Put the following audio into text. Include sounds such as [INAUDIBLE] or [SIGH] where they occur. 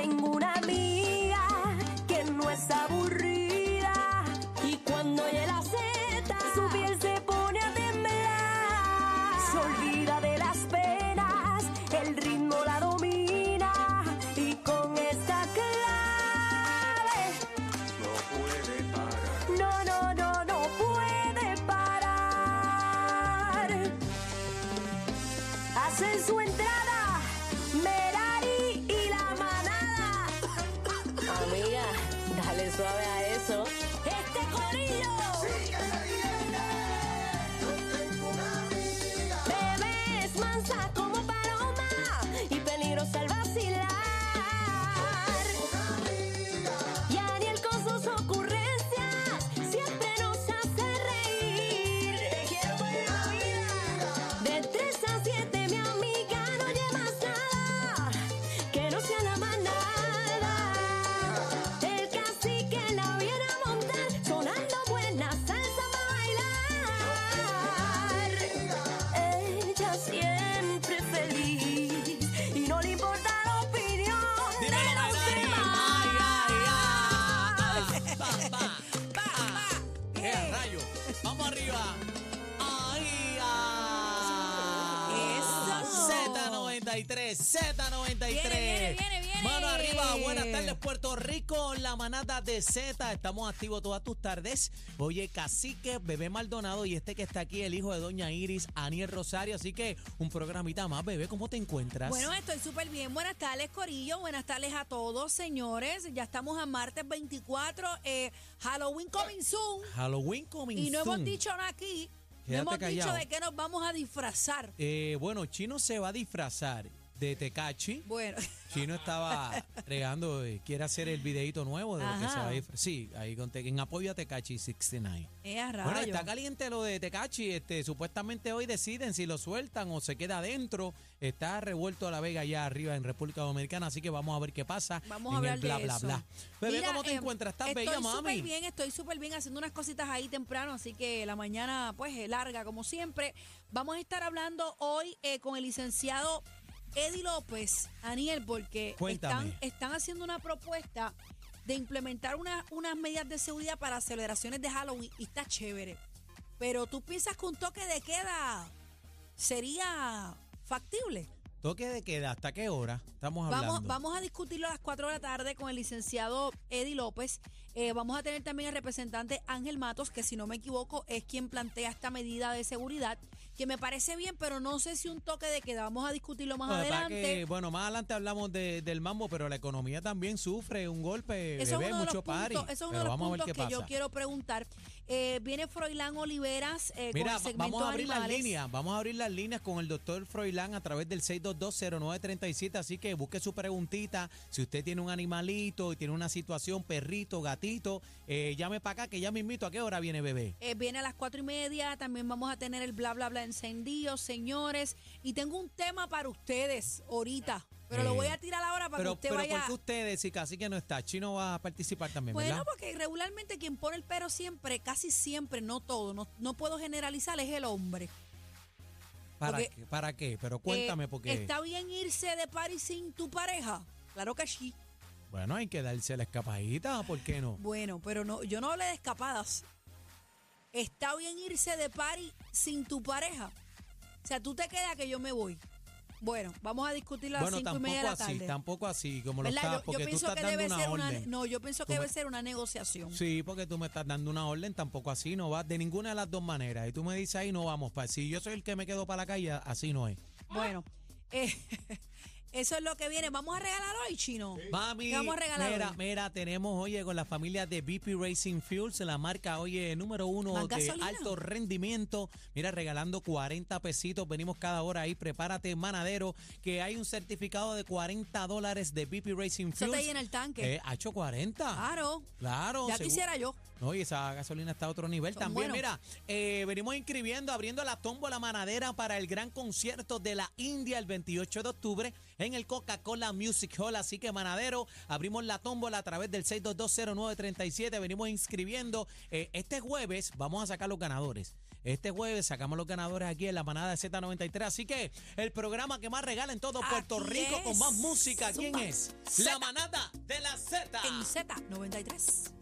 tengo una amiga que no es aburrida y cuando oye la Z su piel se pone a temblar. Se olvida de las penas, el ritmo la domina y con esta clave No puede parar. no, no, no, no puede parar. Hacen su entrada suave a eso. Este. Z93, Z93. Viene, viene, viene, viene. Mano arriba, buenas tardes Puerto Rico, la manada de Z. Estamos activos todas tus tardes. Oye, Cacique, Bebé Maldonado y este que está aquí, el hijo de Doña Iris, Aniel Rosario. Así que un programita más, Bebé, ¿cómo te encuentras? Bueno, estoy súper bien. Buenas tardes, Corillo. Buenas tardes a todos, señores. Ya estamos a martes 24. eh, Halloween coming soon. Halloween coming Y no hemos soon. dicho nada aquí. Quédate hemos dicho de qué nos vamos a disfrazar. Eh, bueno, Chino se va a disfrazar de Tecachi. Bueno, Chino estaba regando, eh, quiere hacer el videito nuevo de lo que Ajá. se va a disfrazar. Sí, ahí con Te- en apoyo a Tecachi 69. es a Bueno, está caliente lo de Tecachi. Este, supuestamente hoy deciden si lo sueltan o se queda adentro. Está revuelto a la Vega allá arriba en República Dominicana, así que vamos a ver qué pasa Vamos a en hablar el bla, de bla, eso. bla. Bebé, Mira, ¿cómo te eh, encuentras? ¿Estás estoy bella, súper mami? bien, estoy súper bien haciendo unas cositas ahí temprano, así que la mañana pues eh, larga como siempre. Vamos a estar hablando hoy eh, con el licenciado Eddie López, Aniel, porque Cuéntame. están, están haciendo una propuesta de implementar una- unas medidas de seguridad para celebraciones de Halloween y está chévere. Pero tú piensas que un toque de queda sería factible. ¿Toque de queda? ¿Hasta qué hora estamos hablando? Vamos, vamos a discutirlo a las 4 de la tarde con el licenciado Eddie López. Eh, vamos a tener también al representante Ángel Matos, que si no me equivoco es quien plantea esta medida de seguridad, que me parece bien, pero no sé si un toque de queda. Vamos a discutirlo más pasa adelante. que, bueno, más adelante hablamos de- del mambo, pero la economía también sufre un golpe, Eso es bebé, uno de los mucho puntos, eso es uno pero de los puntos que yo pasa. quiero preguntar. Eh, viene Froilán Oliveras eh, Mira, con el segmento vamos a abrir las líneas, vamos a abrir las líneas con el doctor Froilán a través del 6220937, así que busque su preguntita, si usted tiene un animalito y tiene una situación, perrito, gatito, eh, llame para acá que ya me invito, ¿a qué hora viene bebé? Eh, viene a las cuatro y media, también vamos a tener el bla bla bla encendido, señores. Y tengo un tema para ustedes ahorita, pero lo Eh, voy a tirar ahora para Pero, que usted pero vaya. ¿por qué ustedes, si casi que no está? Chino va a participar también, Bueno, ¿verdad? porque regularmente quien pone el pero siempre, casi siempre, no todo, no, no puedo generalizar, es el hombre. ¿Para porque- qué? ¿Para qué? Pero cuéntame, Eh, porque, ¿Está bien irse de party sin tu pareja? Claro que sí. bueno, hay que darse la escapadita, ¿por qué no? Bueno, pero no, yo no hablé de escapadas. ¿Está bien irse de party sin tu pareja? O sea, tú te quedas que yo me voy. Bueno, vamos a discutirlo a las Bueno, cinco y media de tampoco la así, tampoco así, como lo estás, Yo- yo, porque tú estás que dando debe una ser una, orden. no, yo pienso que debe ser una negociación. Sí, porque tú me estás dando una orden, tampoco así, no va de ninguna de las dos maneras. Y tú me dices ahí, no vamos. Pa. Si yo soy el que me quedo para la calle, así no es. Bueno, [LAUGHS] eh, eso es lo que viene. Vamos a regalar hoy, chino. Mami, ¿Qué vamos a regalar mira, hoy? mira, tenemos, oye, con la familia de BP Racing Fuels, la marca, oye, número uno ¿Más de gasolina? alto rendimiento. Mira, regalando 40 pesitos. Venimos cada hora ahí, prepárate, manadero, que hay un certificado de 40 dólares de BP Racing Eso Fuels. te llena el tanque. Eh, ha hecho 40. Claro. Claro. Ya quisiera yo. No, y esa gasolina está a otro nivel Son también. buenos. Mira, eh, venimos inscribiendo, abriendo la tómbola manadera para el gran concierto de la India el 28 de octubre en el Coca-Cola Music Hall. Así que, manadero, abrimos la tómbola a través del 6220937. Venimos inscribiendo. Eh, este jueves vamos a sacar los ganadores. Este jueves sacamos los ganadores aquí en la manada de Z93. Así que el programa que más regala en todo Puerto Aquí Rico con más música, ¿quién Zumba. es? La manada de la Z. En Z93.